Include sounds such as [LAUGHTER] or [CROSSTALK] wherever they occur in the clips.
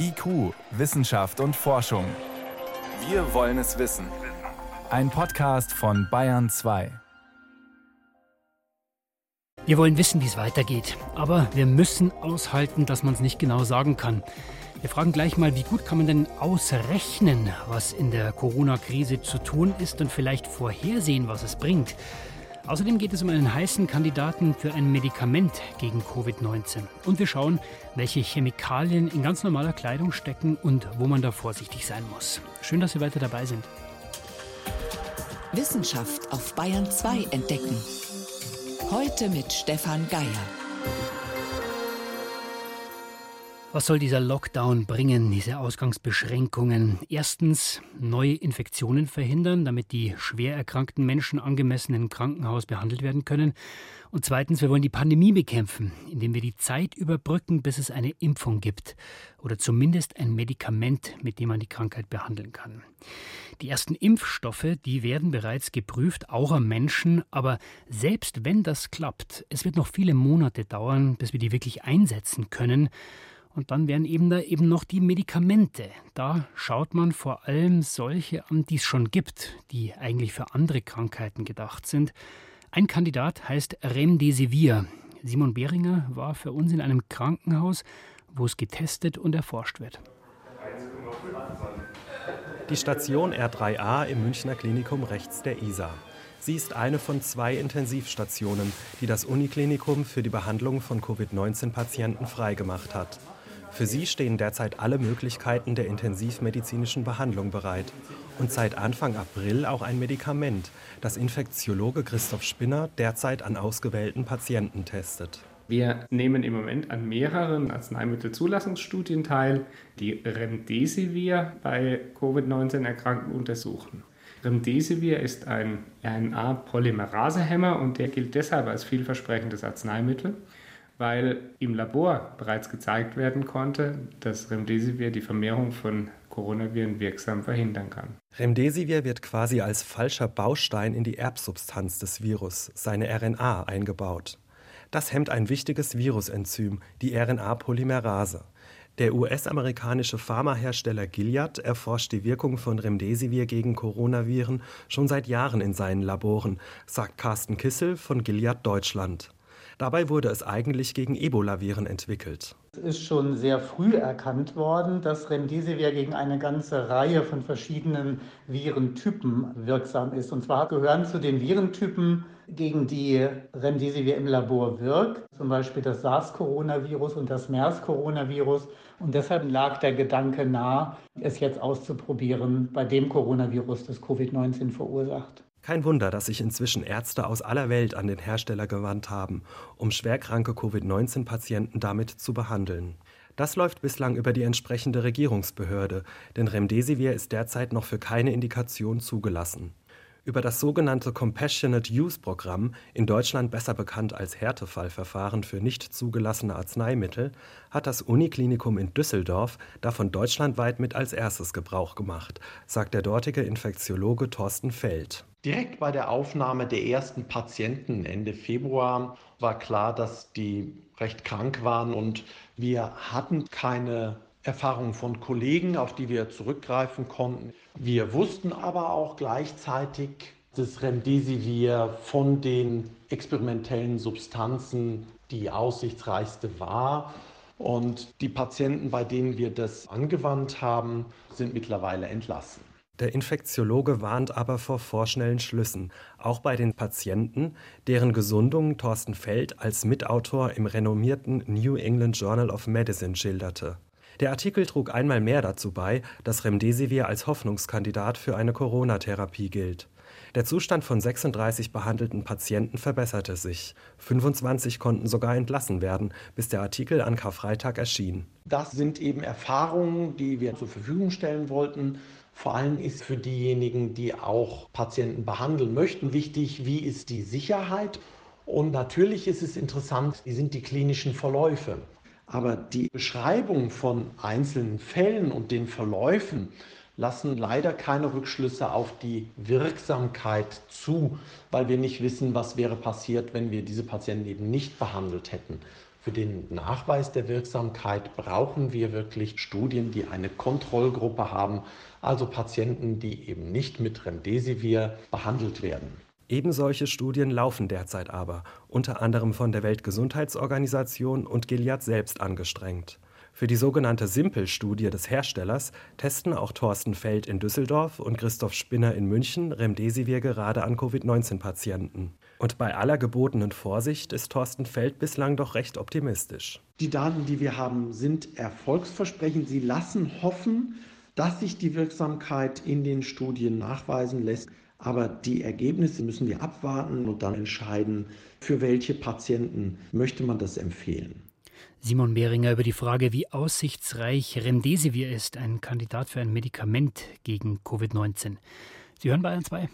IQ, Wissenschaft und Forschung. Wir wollen es wissen. Ein Podcast von Bayern 2. Wir wollen wissen, wie es weitergeht. Aber wir müssen aushalten, dass man es nicht genau sagen kann. Wir fragen gleich mal, wie gut kann man denn ausrechnen, was in der Corona-Krise zu tun ist und vielleicht vorhersehen, was es bringt. Außerdem geht es um einen heißen Kandidaten für ein Medikament gegen Covid-19. Und wir schauen, welche Chemikalien in ganz normaler Kleidung stecken und wo man da vorsichtig sein muss. Schön, dass Sie weiter dabei sind. Wissenschaft auf Bayern 2 entdecken. Heute mit Stefan Geier. Was soll dieser Lockdown bringen, diese Ausgangsbeschränkungen? Erstens neue Infektionen verhindern, damit die schwer erkrankten Menschen angemessen im Krankenhaus behandelt werden können. Und zweitens, wir wollen die Pandemie bekämpfen, indem wir die Zeit überbrücken, bis es eine Impfung gibt oder zumindest ein Medikament, mit dem man die Krankheit behandeln kann. Die ersten Impfstoffe, die werden bereits geprüft, auch am Menschen, aber selbst wenn das klappt, es wird noch viele Monate dauern, bis wir die wirklich einsetzen können. Und dann wären eben da eben noch die Medikamente. Da schaut man vor allem solche an, die es schon gibt, die eigentlich für andere Krankheiten gedacht sind. Ein Kandidat heißt Remdesivir. Simon Behringer war für uns in einem Krankenhaus, wo es getestet und erforscht wird. Die Station R3A im Münchner Klinikum rechts der ISA. Sie ist eine von zwei Intensivstationen, die das Uniklinikum für die Behandlung von Covid-19-Patienten freigemacht hat. Für sie stehen derzeit alle Möglichkeiten der intensivmedizinischen Behandlung bereit. Und seit Anfang April auch ein Medikament, das Infektiologe Christoph Spinner derzeit an ausgewählten Patienten testet. Wir nehmen im Moment an mehreren Arzneimittelzulassungsstudien teil, die Remdesivir bei Covid-19-Erkrankten untersuchen. Remdesivir ist ein RNA-Polymerasehemmer und der gilt deshalb als vielversprechendes Arzneimittel, weil im Labor bereits gezeigt werden konnte, dass Remdesivir die Vermehrung von Coronaviren wirksam verhindern kann. Remdesivir wird quasi als falscher Baustein in die Erbsubstanz des Virus, seine RNA, eingebaut. Das hemmt ein wichtiges Virusenzym, die RNA-Polymerase. Der US-amerikanische Pharmahersteller Gilead erforscht die Wirkung von Remdesivir gegen Coronaviren schon seit Jahren in seinen Laboren, sagt Carsten Kissel von Gilead Deutschland. Dabei wurde es eigentlich gegen Ebola-Viren entwickelt. Es ist schon sehr früh erkannt worden, dass Remdesivir gegen eine ganze Reihe von verschiedenen Virentypen wirksam ist. Und zwar gehören zu den Virentypen, gegen die Remdesivir im Labor wirkt, zum Beispiel das SARS-Coronavirus und das MERS-Coronavirus. Und deshalb lag der Gedanke nahe, es jetzt auszuprobieren bei dem Coronavirus, das Covid-19 verursacht. Kein Wunder, dass sich inzwischen Ärzte aus aller Welt an den Hersteller gewandt haben, um schwerkranke Covid-19-Patienten damit zu behandeln. Das läuft bislang über die entsprechende Regierungsbehörde, denn Remdesivir ist derzeit noch für keine Indikation zugelassen. Über das sogenannte Compassionate Use Programm, in Deutschland besser bekannt als Härtefallverfahren für nicht zugelassene Arzneimittel, hat das Uniklinikum in Düsseldorf davon deutschlandweit mit als erstes Gebrauch gemacht, sagt der dortige Infektiologe Thorsten Feld. Direkt bei der Aufnahme der ersten Patienten Ende Februar war klar, dass die recht krank waren und wir hatten keine Erfahrungen von Kollegen, auf die wir zurückgreifen konnten. Wir wussten aber auch gleichzeitig, dass Remdesivir von den experimentellen Substanzen die aussichtsreichste war. Und die Patienten, bei denen wir das angewandt haben, sind mittlerweile entlassen. Der Infektiologe warnt aber vor vorschnellen Schlüssen, auch bei den Patienten, deren Gesundung Thorsten Feld als Mitautor im renommierten New England Journal of Medicine schilderte. Der Artikel trug einmal mehr dazu bei, dass Remdesivir als Hoffnungskandidat für eine Corona-Therapie gilt. Der Zustand von 36 behandelten Patienten verbesserte sich. 25 konnten sogar entlassen werden, bis der Artikel an Karfreitag erschien. Das sind eben Erfahrungen, die wir zur Verfügung stellen wollten. Vor allem ist für diejenigen, die auch Patienten behandeln möchten, wichtig, wie ist die Sicherheit. Und natürlich ist es interessant, wie sind die klinischen Verläufe. Aber die Beschreibung von einzelnen Fällen und den Verläufen lassen leider keine Rückschlüsse auf die Wirksamkeit zu, weil wir nicht wissen, was wäre passiert, wenn wir diese Patienten eben nicht behandelt hätten. Für den Nachweis der Wirksamkeit brauchen wir wirklich Studien, die eine Kontrollgruppe haben, also Patienten, die eben nicht mit Remdesivir behandelt werden. Ebensolche Studien laufen derzeit aber, unter anderem von der Weltgesundheitsorganisation und Gilead selbst angestrengt. Für die sogenannte Simpel-Studie des Herstellers testen auch Thorsten Feld in Düsseldorf und Christoph Spinner in München Remdesivir gerade an Covid-19-Patienten. Und bei aller gebotenen Vorsicht ist Thorsten Feld bislang doch recht optimistisch. Die Daten, die wir haben, sind erfolgsversprechend. Sie lassen hoffen, dass sich die Wirksamkeit in den Studien nachweisen lässt. Aber die Ergebnisse müssen wir abwarten und dann entscheiden, für welche Patienten möchte man das empfehlen. Simon Behringer über die Frage, wie aussichtsreich Remdesivir ist, ein Kandidat für ein Medikament gegen Covid-19. Sie hören Bayern 2.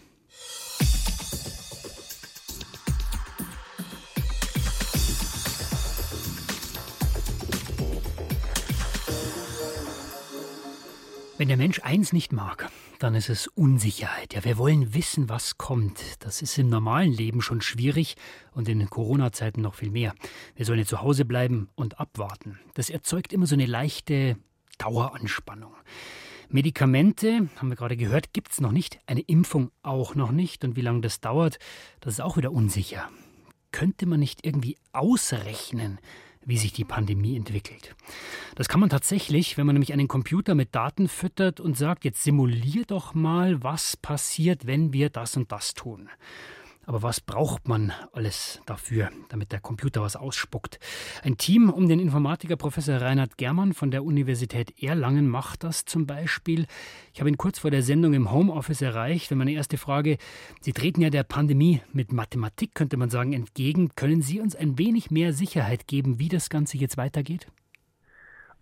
Wenn der Mensch eins nicht mag, dann ist es Unsicherheit. Ja, wir wollen wissen, was kommt. Das ist im normalen Leben schon schwierig und in Corona-Zeiten noch viel mehr. Wir sollen ja zu Hause bleiben und abwarten. Das erzeugt immer so eine leichte Daueranspannung. Medikamente, haben wir gerade gehört, gibt es noch nicht. Eine Impfung auch noch nicht. Und wie lange das dauert, das ist auch wieder unsicher. Könnte man nicht irgendwie ausrechnen, wie sich die Pandemie entwickelt. Das kann man tatsächlich, wenn man nämlich einen Computer mit Daten füttert und sagt, jetzt simulier doch mal, was passiert, wenn wir das und das tun. Aber was braucht man alles dafür, damit der Computer was ausspuckt? Ein Team um den Informatiker Professor Reinhard Germann von der Universität Erlangen macht das zum Beispiel. Ich habe ihn kurz vor der Sendung im Homeoffice erreicht und meine erste Frage, Sie treten ja der Pandemie mit Mathematik, könnte man sagen, entgegen. Können Sie uns ein wenig mehr Sicherheit geben, wie das Ganze jetzt weitergeht?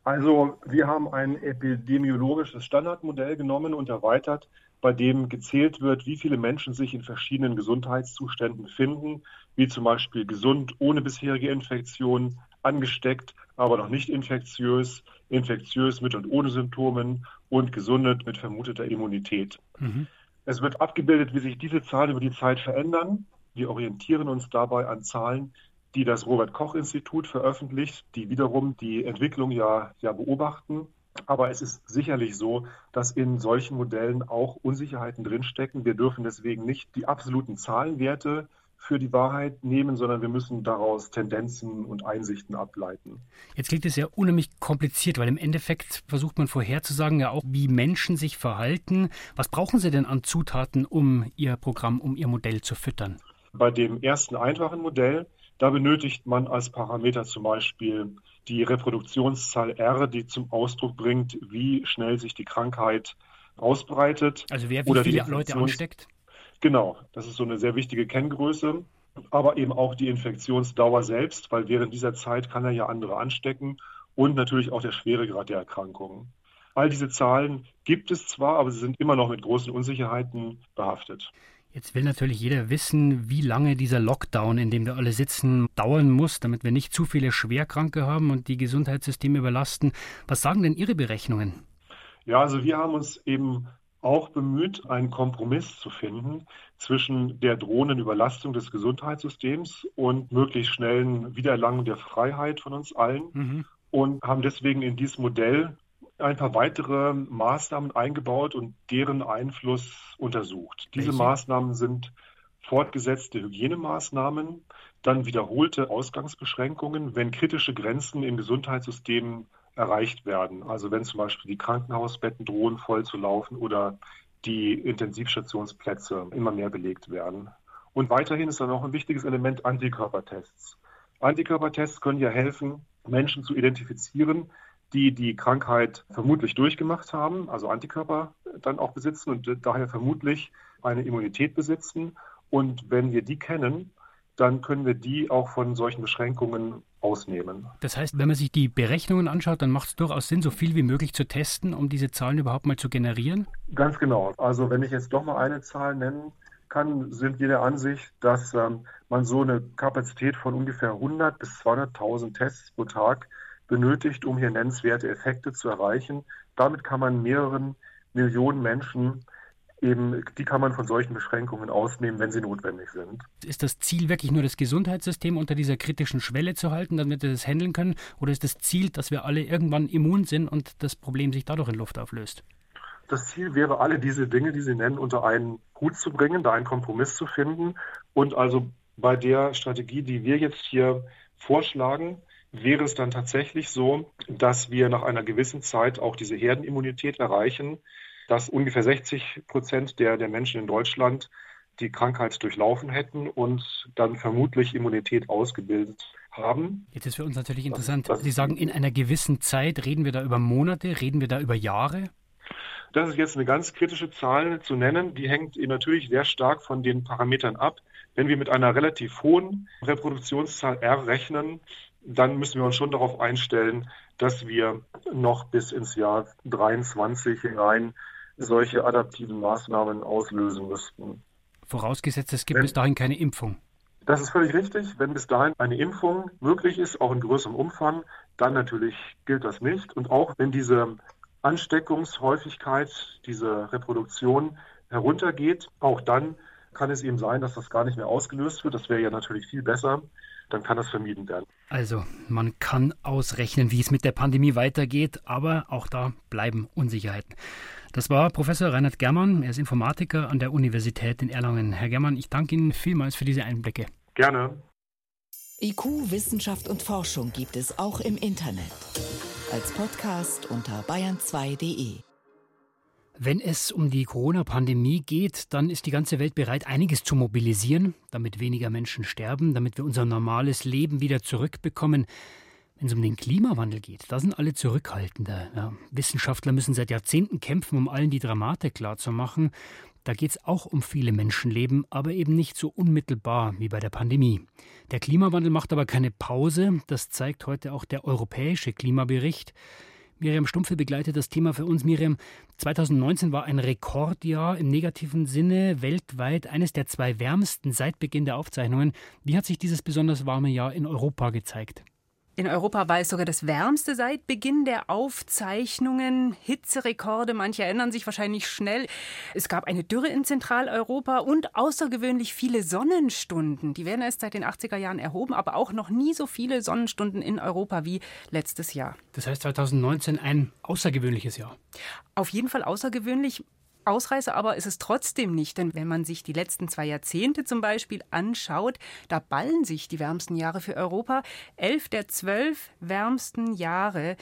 Also wir haben ein epidemiologisches Standardmodell genommen und erweitert bei dem gezählt wird, wie viele Menschen sich in verschiedenen Gesundheitszuständen befinden, wie zum Beispiel gesund ohne bisherige Infektion, angesteckt, aber noch nicht infektiös, infektiös mit und ohne Symptomen und gesundet mit vermuteter Immunität. Mhm. Es wird abgebildet, wie sich diese Zahlen über die Zeit verändern. Wir orientieren uns dabei an Zahlen, die das Robert Koch Institut veröffentlicht, die wiederum die Entwicklung ja, ja beobachten. Aber es ist sicherlich so, dass in solchen Modellen auch Unsicherheiten drinstecken. Wir dürfen deswegen nicht die absoluten Zahlenwerte für die Wahrheit nehmen, sondern wir müssen daraus Tendenzen und Einsichten ableiten. Jetzt klingt es ja unheimlich kompliziert, weil im Endeffekt versucht man vorherzusagen ja auch, wie Menschen sich verhalten. Was brauchen Sie denn an Zutaten, um Ihr Programm, um Ihr Modell zu füttern? Bei dem ersten einfachen Modell, da benötigt man als Parameter zum Beispiel die Reproduktionszahl R, die zum Ausdruck bringt, wie schnell sich die Krankheit ausbreitet. Also wer wie viele Leute ansteckt? Genau, das ist so eine sehr wichtige Kenngröße. Aber eben auch die Infektionsdauer selbst, weil während dieser Zeit kann er ja andere anstecken und natürlich auch der Schweregrad der Erkrankung. All diese Zahlen gibt es zwar, aber sie sind immer noch mit großen Unsicherheiten behaftet. Jetzt will natürlich jeder wissen, wie lange dieser Lockdown, in dem wir alle sitzen, dauern muss, damit wir nicht zu viele Schwerkranke haben und die Gesundheitssysteme überlasten. Was sagen denn Ihre Berechnungen? Ja, also wir haben uns eben auch bemüht, einen Kompromiss zu finden zwischen der drohenden Überlastung des Gesundheitssystems und möglichst schnellen Wiedererlangung der Freiheit von uns allen mhm. und haben deswegen in dieses Modell ein paar weitere Maßnahmen eingebaut und deren Einfluss untersucht. Diese Welche? Maßnahmen sind fortgesetzte Hygienemaßnahmen, dann wiederholte Ausgangsbeschränkungen, wenn kritische Grenzen im Gesundheitssystem erreicht werden. Also wenn zum Beispiel die Krankenhausbetten drohen voll zu laufen oder die Intensivstationsplätze immer mehr belegt werden. Und weiterhin ist dann noch ein wichtiges Element Antikörpertests. Antikörpertests können ja helfen, Menschen zu identifizieren, die die Krankheit vermutlich durchgemacht haben, also Antikörper dann auch besitzen und daher vermutlich eine Immunität besitzen. Und wenn wir die kennen, dann können wir die auch von solchen Beschränkungen ausnehmen. Das heißt, wenn man sich die Berechnungen anschaut, dann macht es durchaus Sinn, so viel wie möglich zu testen, um diese Zahlen überhaupt mal zu generieren? Ganz genau. Also wenn ich jetzt doch mal eine Zahl nennen kann, sind wir der Ansicht, dass ähm, man so eine Kapazität von ungefähr 100 bis 200.000 Tests pro Tag benötigt, um hier nennenswerte Effekte zu erreichen. Damit kann man mehreren Millionen Menschen eben, die kann man von solchen Beschränkungen ausnehmen, wenn sie notwendig sind. Ist das Ziel wirklich nur das Gesundheitssystem unter dieser kritischen Schwelle zu halten, damit wir das handeln können? Oder ist das Ziel, dass wir alle irgendwann immun sind und das Problem sich dadurch in Luft auflöst? Das Ziel wäre, alle diese Dinge, die Sie nennen, unter einen Hut zu bringen, da einen Kompromiss zu finden. Und also bei der Strategie, die wir jetzt hier vorschlagen, wäre es dann tatsächlich so, dass wir nach einer gewissen Zeit auch diese Herdenimmunität erreichen, dass ungefähr 60 Prozent der, der Menschen in Deutschland die Krankheit durchlaufen hätten und dann vermutlich Immunität ausgebildet haben. Jetzt ist für uns natürlich interessant, das, das Sie sagen, in einer gewissen Zeit, reden wir da über Monate, reden wir da über Jahre? Das ist jetzt eine ganz kritische Zahl zu nennen. Die hängt natürlich sehr stark von den Parametern ab. Wenn wir mit einer relativ hohen Reproduktionszahl R rechnen, dann müssen wir uns schon darauf einstellen, dass wir noch bis ins Jahr 23 hinein solche adaptiven Maßnahmen auslösen müssten. Vorausgesetzt, es gibt Wenn, bis dahin keine Impfung. Das ist völlig richtig. Wenn bis dahin eine Impfung möglich ist, auch in größerem Umfang, dann natürlich gilt das nicht. Und auch wenn diese Ansteckungshäufigkeit, diese Reproduktion heruntergeht, auch dann kann es eben sein, dass das gar nicht mehr ausgelöst wird. Das wäre ja natürlich viel besser. Dann kann das vermieden werden. Also, man kann ausrechnen, wie es mit der Pandemie weitergeht, aber auch da bleiben Unsicherheiten. Das war Professor Reinhard Germann. Er ist Informatiker an der Universität in Erlangen. Herr Germann, ich danke Ihnen vielmals für diese Einblicke. Gerne. IQ, Wissenschaft und Forschung gibt es auch im Internet. Als Podcast unter bayern2.de. Wenn es um die Corona-Pandemie geht, dann ist die ganze Welt bereit, einiges zu mobilisieren, damit weniger Menschen sterben, damit wir unser normales Leben wieder zurückbekommen. Wenn es um den Klimawandel geht, da sind alle zurückhaltender. Ja, Wissenschaftler müssen seit Jahrzehnten kämpfen, um allen die Dramatik klarzumachen. Da geht es auch um viele Menschenleben, aber eben nicht so unmittelbar wie bei der Pandemie. Der Klimawandel macht aber keine Pause. Das zeigt heute auch der europäische Klimabericht. Miriam Stumpfe begleitet das Thema für uns. Miriam, 2019 war ein Rekordjahr im negativen Sinne, weltweit eines der zwei wärmsten seit Beginn der Aufzeichnungen. Wie hat sich dieses besonders warme Jahr in Europa gezeigt? In Europa war es sogar das wärmste seit Beginn der Aufzeichnungen. Hitzerekorde, manche erinnern sich wahrscheinlich schnell. Es gab eine Dürre in Zentraleuropa und außergewöhnlich viele Sonnenstunden. Die werden erst seit den 80er Jahren erhoben, aber auch noch nie so viele Sonnenstunden in Europa wie letztes Jahr. Das heißt 2019 ein außergewöhnliches Jahr. Auf jeden Fall außergewöhnlich. Ausreißer aber ist es trotzdem nicht, denn wenn man sich die letzten zwei Jahrzehnte zum Beispiel anschaut, da ballen sich die wärmsten Jahre für Europa. Elf der zwölf wärmsten Jahre,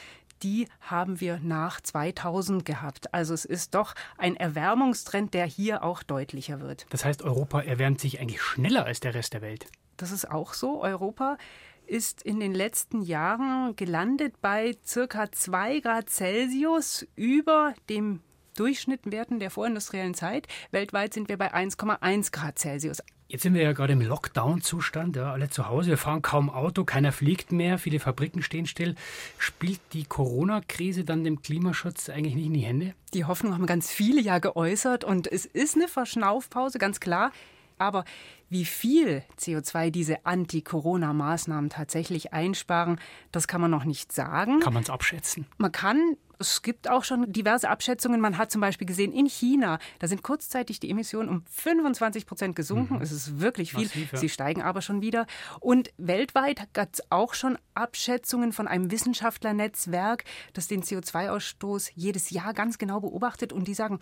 die haben wir nach 2000 gehabt. Also es ist doch ein Erwärmungstrend, der hier auch deutlicher wird. Das heißt, Europa erwärmt sich eigentlich schneller als der Rest der Welt. Das ist auch so. Europa ist in den letzten Jahren gelandet bei circa 2 Grad Celsius über dem Durchschnittwerten der vorindustriellen Zeit. Weltweit sind wir bei 1,1 Grad Celsius. Jetzt sind wir ja gerade im Lockdown-Zustand, ja, alle zu Hause. Wir fahren kaum Auto, keiner fliegt mehr, viele Fabriken stehen still. Spielt die Corona-Krise dann dem Klimaschutz eigentlich nicht in die Hände? Die Hoffnung haben ganz viele ja geäußert und es ist eine Verschnaufpause, ganz klar. Aber wie viel CO2 diese Anti-Corona-Maßnahmen tatsächlich einsparen, das kann man noch nicht sagen. Kann man es abschätzen? Man kann es gibt auch schon diverse Abschätzungen. Man hat zum Beispiel gesehen, in China, da sind kurzzeitig die Emissionen um 25 Prozent gesunken. Mhm. Es ist wirklich viel. Massiv, ja. Sie steigen aber schon wieder. Und weltweit gab es auch schon Abschätzungen von einem Wissenschaftlernetzwerk, das den CO2-Ausstoß jedes Jahr ganz genau beobachtet. Und die sagen,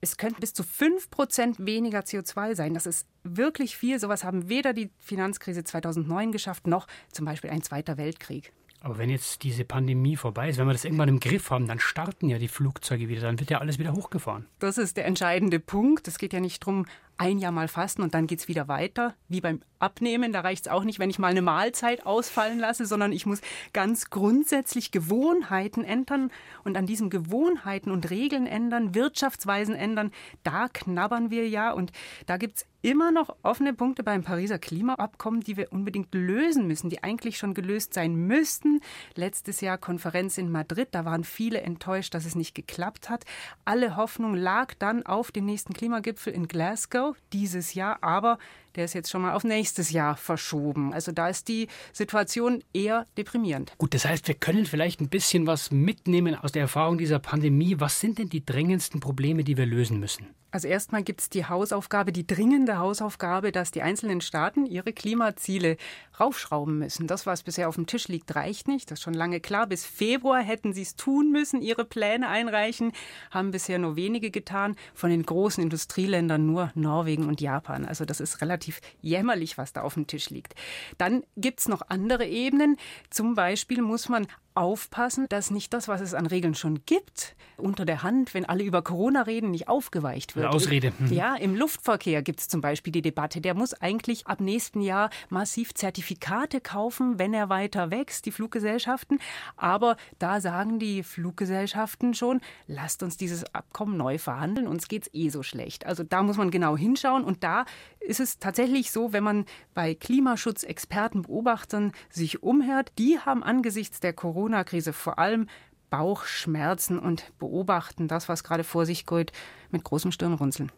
es könnte bis zu 5 Prozent weniger CO2 sein. Das ist wirklich viel. Sowas haben weder die Finanzkrise 2009 geschafft, noch zum Beispiel ein Zweiter Weltkrieg. Aber wenn jetzt diese Pandemie vorbei ist, wenn wir das irgendwann im Griff haben, dann starten ja die Flugzeuge wieder, dann wird ja alles wieder hochgefahren. Das ist der entscheidende Punkt. Es geht ja nicht darum, ein Jahr mal fasten und dann geht es wieder weiter. Wie beim Abnehmen, da reicht es auch nicht, wenn ich mal eine Mahlzeit ausfallen lasse, sondern ich muss ganz grundsätzlich Gewohnheiten ändern und an diesen Gewohnheiten und Regeln ändern, Wirtschaftsweisen ändern. Da knabbern wir ja und da gibt es immer noch offene Punkte beim Pariser Klimaabkommen, die wir unbedingt lösen müssen, die eigentlich schon gelöst sein müssten. Letztes Jahr Konferenz in Madrid, da waren viele enttäuscht, dass es nicht geklappt hat. Alle Hoffnung lag dann auf den nächsten Klimagipfel in Glasgow dieses Jahr, aber der ist jetzt schon mal auf nächstes Jahr verschoben. Also da ist die Situation eher deprimierend. Gut, das heißt, wir können vielleicht ein bisschen was mitnehmen aus der Erfahrung dieser Pandemie. Was sind denn die drängendsten Probleme, die wir lösen müssen? Also erstmal gibt es die Hausaufgabe, die dringende Hausaufgabe, dass die einzelnen Staaten ihre Klimaziele raufschrauben müssen. Das, was bisher auf dem Tisch liegt, reicht nicht. Das ist schon lange klar. Bis Februar hätten sie es tun müssen, ihre Pläne einreichen. Haben bisher nur wenige getan. Von den großen Industrieländern nur Norwegen und Japan. Also das ist relativ jämmerlich, was da auf dem Tisch liegt. Dann gibt es noch andere Ebenen. Zum Beispiel muss man aufpassen, dass nicht das, was es an Regeln schon gibt, unter der Hand, wenn alle über Corona reden, nicht aufgeweicht wird. Eine Ausrede. Mhm. Ja, im Luftverkehr gibt es zum Beispiel die Debatte, der muss eigentlich ab nächsten Jahr massiv Zertifikate kaufen, wenn er weiter wächst, die Fluggesellschaften. Aber da sagen die Fluggesellschaften schon, lasst uns dieses Abkommen neu verhandeln, uns geht es eh so schlecht. Also da muss man genau hinschauen und da ist es tatsächlich so, wenn man bei Klimaschutzexperten, Beobachtern sich umhört, die haben angesichts der Corona-Krise vor allem Bauchschmerzen und beobachten das, was gerade vor sich geht, mit großem Stirnrunzeln.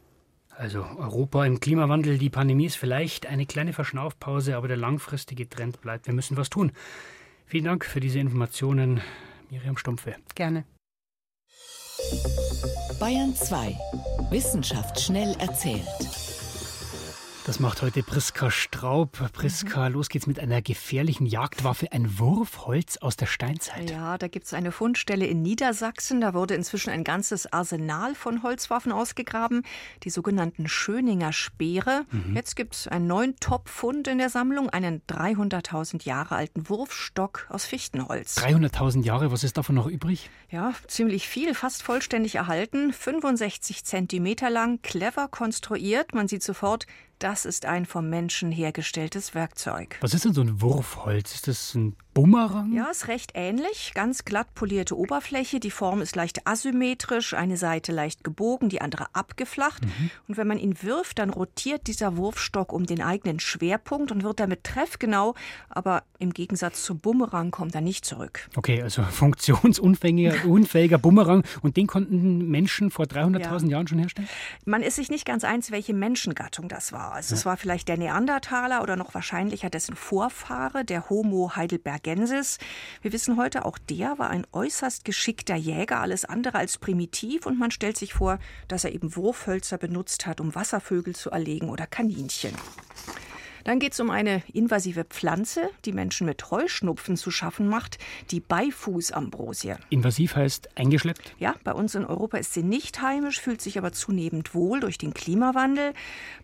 Also Europa im Klimawandel, die Pandemie ist vielleicht eine kleine Verschnaufpause, aber der langfristige Trend bleibt. Wir müssen was tun. Vielen Dank für diese Informationen, Miriam Stumpfe. Gerne. Bayern 2. Wissenschaft schnell erzählt. Das macht heute Priska Straub. Priska, mhm. los geht's mit einer gefährlichen Jagdwaffe, ein Wurfholz aus der Steinzeit. Ja, da gibt's eine Fundstelle in Niedersachsen. Da wurde inzwischen ein ganzes Arsenal von Holzwaffen ausgegraben, die sogenannten Schöninger Speere. Mhm. Jetzt gibt's einen neuen Top-Fund in der Sammlung, einen 300.000 Jahre alten Wurfstock aus Fichtenholz. 300.000 Jahre, was ist davon noch übrig? Ja, ziemlich viel, fast vollständig erhalten. 65 Zentimeter lang, clever konstruiert. Man sieht sofort, das ist ein vom Menschen hergestelltes Werkzeug. Was ist denn so ein Wurfholz? Ist das ein Bumerang? Ja, ist recht ähnlich. Ganz glatt polierte Oberfläche. Die Form ist leicht asymmetrisch, eine Seite leicht gebogen, die andere abgeflacht. Mhm. Und wenn man ihn wirft, dann rotiert dieser Wurfstock um den eigenen Schwerpunkt und wird damit treffgenau. Aber im Gegensatz zum Bumerang kommt er nicht zurück. Okay, also [LAUGHS] funktionsunfähiger [LAUGHS] unfähiger Bumerang. Und den konnten Menschen vor 300.000 ja. Jahren schon herstellen? Man ist sich nicht ganz eins, welche Menschengattung das war. Also ja. es war vielleicht der Neandertaler oder noch wahrscheinlicher dessen Vorfahre, der Homo heidelbergensis Gensis. Wir wissen heute, auch der war ein äußerst geschickter Jäger, alles andere als primitiv. Und man stellt sich vor, dass er eben Wurfhölzer benutzt hat, um Wasservögel zu erlegen oder Kaninchen. Dann geht es um eine invasive Pflanze, die Menschen mit Heuschnupfen zu schaffen macht, die Beifußambrosie. Invasiv heißt eingeschleppt? Ja, bei uns in Europa ist sie nicht heimisch, fühlt sich aber zunehmend wohl durch den Klimawandel.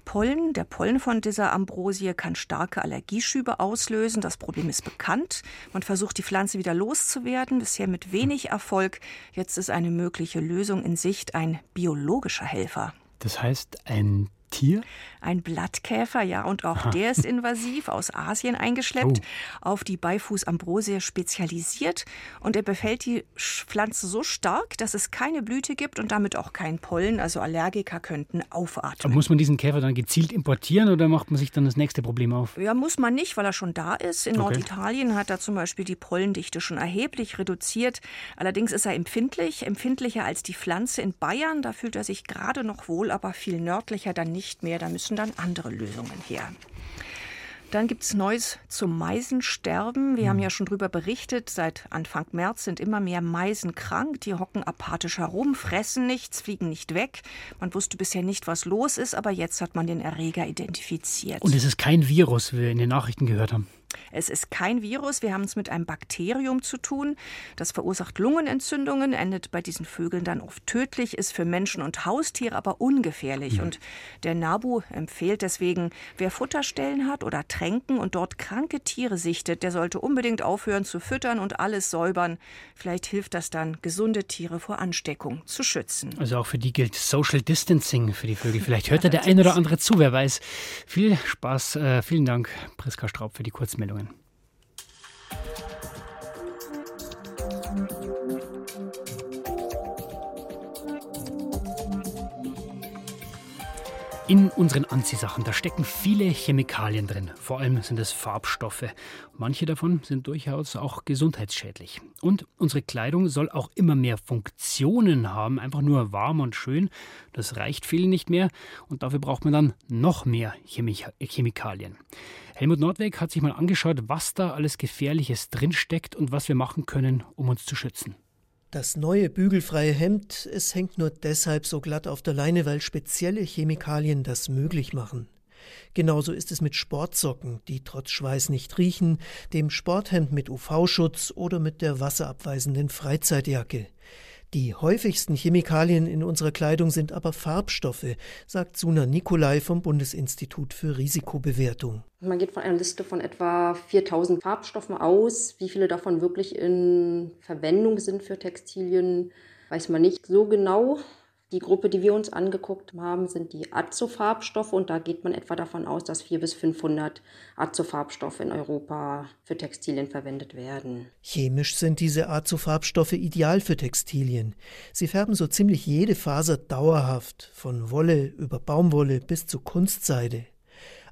Pollen, der Pollen von dieser Ambrosie kann starke Allergieschübe auslösen. Das Problem ist bekannt. Man versucht, die Pflanze wieder loszuwerden, bisher mit wenig Erfolg. Jetzt ist eine mögliche Lösung in Sicht, ein biologischer Helfer. Das heißt, ein Tier? Ein Blattkäfer, ja, und auch Aha. der ist [LAUGHS] invasiv aus Asien eingeschleppt, oh. auf die Beifußambrosie spezialisiert und er befällt die Pflanze so stark, dass es keine Blüte gibt und damit auch kein Pollen, also Allergiker könnten aufatmen. Aber muss man diesen Käfer dann gezielt importieren oder macht man sich dann das nächste Problem auf? Ja, muss man nicht, weil er schon da ist. In okay. Norditalien hat er zum Beispiel die Pollendichte schon erheblich reduziert. Allerdings ist er empfindlich, empfindlicher als die Pflanze in Bayern. Da fühlt er sich gerade noch wohl, aber viel nördlicher dann nicht nicht mehr. Da müssen dann andere Lösungen her. Dann gibt es Neues zum Meisensterben. Wir mhm. haben ja schon darüber berichtet. Seit Anfang März sind immer mehr Meisen krank. Die hocken apathisch herum, fressen nichts, fliegen nicht weg. Man wusste bisher nicht, was los ist, aber jetzt hat man den Erreger identifiziert. Und es ist kein Virus, wie wir in den Nachrichten gehört haben. Es ist kein Virus, wir haben es mit einem Bakterium zu tun. Das verursacht Lungenentzündungen, endet bei diesen Vögeln dann oft tödlich, ist für Menschen und Haustiere aber ungefährlich. Und der NABU empfiehlt deswegen, wer Futterstellen hat oder Tränken und dort kranke Tiere sichtet, der sollte unbedingt aufhören zu füttern und alles säubern. Vielleicht hilft das dann, gesunde Tiere vor Ansteckung zu schützen. Also auch für die gilt Social Distancing für die Vögel. Vielleicht hört ja, der [LAUGHS] ein oder andere zu, wer weiß. Viel Spaß, äh, vielen Dank, Priska Straub, für die Kurzmeldung. Meldungen. In unseren Anziehsachen, da stecken viele Chemikalien drin. Vor allem sind es Farbstoffe. Manche davon sind durchaus auch gesundheitsschädlich. Und unsere Kleidung soll auch immer mehr Funktionen haben. Einfach nur warm und schön. Das reicht vielen nicht mehr. Und dafür braucht man dann noch mehr Chemikalien. Helmut Nordweg hat sich mal angeschaut, was da alles Gefährliches drinsteckt und was wir machen können, um uns zu schützen. Das neue bügelfreie Hemd, es hängt nur deshalb so glatt auf der Leine, weil spezielle Chemikalien das möglich machen. Genauso ist es mit Sportsocken, die trotz Schweiß nicht riechen, dem Sporthemd mit UV-Schutz oder mit der wasserabweisenden Freizeitjacke. Die häufigsten Chemikalien in unserer Kleidung sind aber Farbstoffe, sagt Suna Nikolai vom Bundesinstitut für Risikobewertung. Man geht von einer Liste von etwa 4000 Farbstoffen aus. Wie viele davon wirklich in Verwendung sind für Textilien, weiß man nicht so genau. Die Gruppe, die wir uns angeguckt haben, sind die Azofarbstoffe und da geht man etwa davon aus, dass 400 bis 500 Azofarbstoffe in Europa für Textilien verwendet werden. Chemisch sind diese Azofarbstoffe ideal für Textilien. Sie färben so ziemlich jede Faser dauerhaft, von Wolle über Baumwolle bis zu Kunstseide.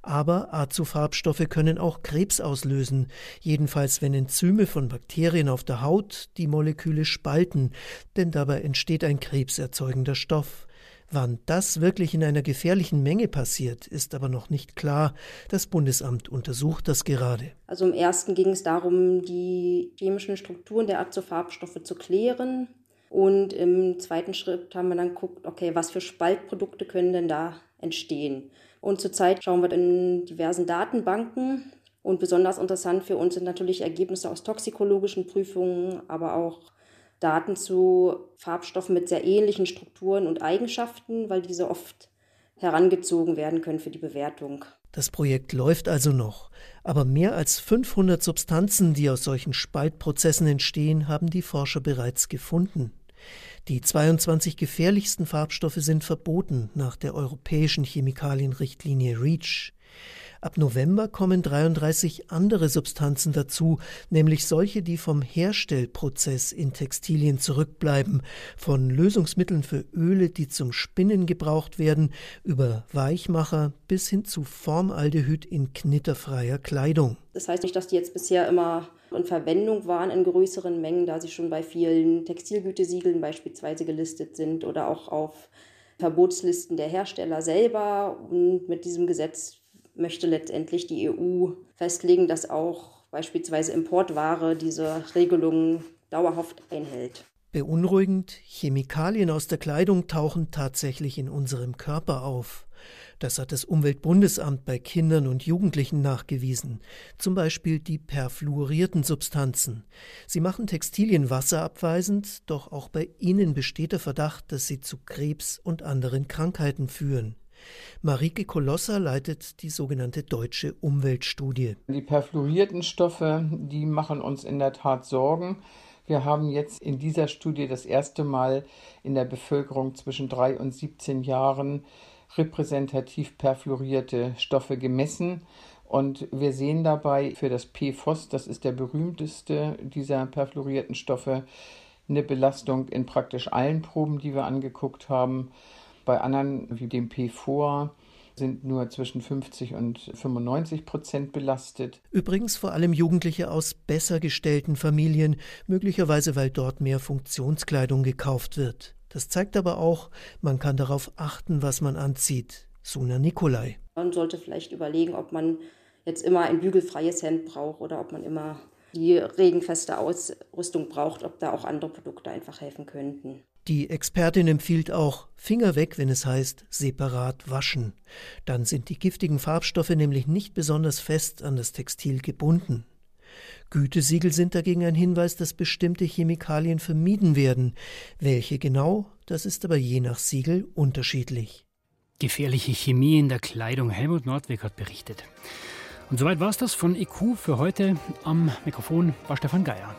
Aber Azofarbstoffe können auch Krebs auslösen, jedenfalls wenn Enzyme von Bakterien auf der Haut die Moleküle spalten, denn dabei entsteht ein krebserzeugender Stoff. Wann das wirklich in einer gefährlichen Menge passiert, ist aber noch nicht klar. Das Bundesamt untersucht das gerade. Also im ersten ging es darum, die chemischen Strukturen der Azofarbstoffe zu klären. Und im zweiten Schritt haben wir dann geguckt, okay, was für Spaltprodukte können denn da entstehen? Und zurzeit schauen wir in diversen Datenbanken. Und besonders interessant für uns sind natürlich Ergebnisse aus toxikologischen Prüfungen, aber auch Daten zu Farbstoffen mit sehr ähnlichen Strukturen und Eigenschaften, weil diese oft herangezogen werden können für die Bewertung. Das Projekt läuft also noch, aber mehr als 500 Substanzen, die aus solchen Spaltprozessen entstehen, haben die Forscher bereits gefunden. Die 22 gefährlichsten Farbstoffe sind verboten nach der europäischen Chemikalienrichtlinie REACH. Ab November kommen 33 andere Substanzen dazu, nämlich solche, die vom Herstellprozess in Textilien zurückbleiben, von Lösungsmitteln für Öle, die zum Spinnen gebraucht werden, über Weichmacher bis hin zu Formaldehyd in knitterfreier Kleidung. Das heißt nicht, dass die jetzt bisher immer in Verwendung waren in größeren Mengen, da sie schon bei vielen Textilgütesiegeln beispielsweise gelistet sind oder auch auf Verbotslisten der Hersteller selber. Und mit diesem Gesetz möchte letztendlich die EU festlegen, dass auch beispielsweise Importware diese Regelungen dauerhaft einhält. Beunruhigend, Chemikalien aus der Kleidung tauchen tatsächlich in unserem Körper auf. Das hat das Umweltbundesamt bei Kindern und Jugendlichen nachgewiesen. Zum Beispiel die perfluorierten Substanzen. Sie machen Textilien wasserabweisend, doch auch bei ihnen besteht der Verdacht, dass sie zu Krebs und anderen Krankheiten führen. Marike Kolosser leitet die sogenannte Deutsche Umweltstudie. Die perfluorierten Stoffe, die machen uns in der Tat Sorgen. Wir haben jetzt in dieser Studie das erste Mal in der Bevölkerung zwischen drei und 17 Jahren repräsentativ perfluorierte Stoffe gemessen. Und wir sehen dabei für das PFOS, das ist der berühmteste dieser perfluorierten Stoffe, eine Belastung in praktisch allen Proben, die wir angeguckt haben. Bei anderen wie dem P4 sind nur zwischen 50 und 95 Prozent belastet. Übrigens vor allem Jugendliche aus besser gestellten Familien, möglicherweise weil dort mehr Funktionskleidung gekauft wird. Das zeigt aber auch, man kann darauf achten, was man anzieht. Suna Nikolai. Man sollte vielleicht überlegen, ob man jetzt immer ein bügelfreies Hemd braucht oder ob man immer die regenfeste Ausrüstung braucht, ob da auch andere Produkte einfach helfen könnten. Die Expertin empfiehlt auch Finger weg, wenn es heißt separat waschen. Dann sind die giftigen Farbstoffe nämlich nicht besonders fest an das Textil gebunden. Gütesiegel sind dagegen ein Hinweis, dass bestimmte Chemikalien vermieden werden. Welche genau, das ist aber je nach Siegel unterschiedlich. Gefährliche Chemie in der Kleidung. Helmut Nordweg hat berichtet. Und soweit war es das von EQ für heute. Am Mikrofon war Stefan Geier.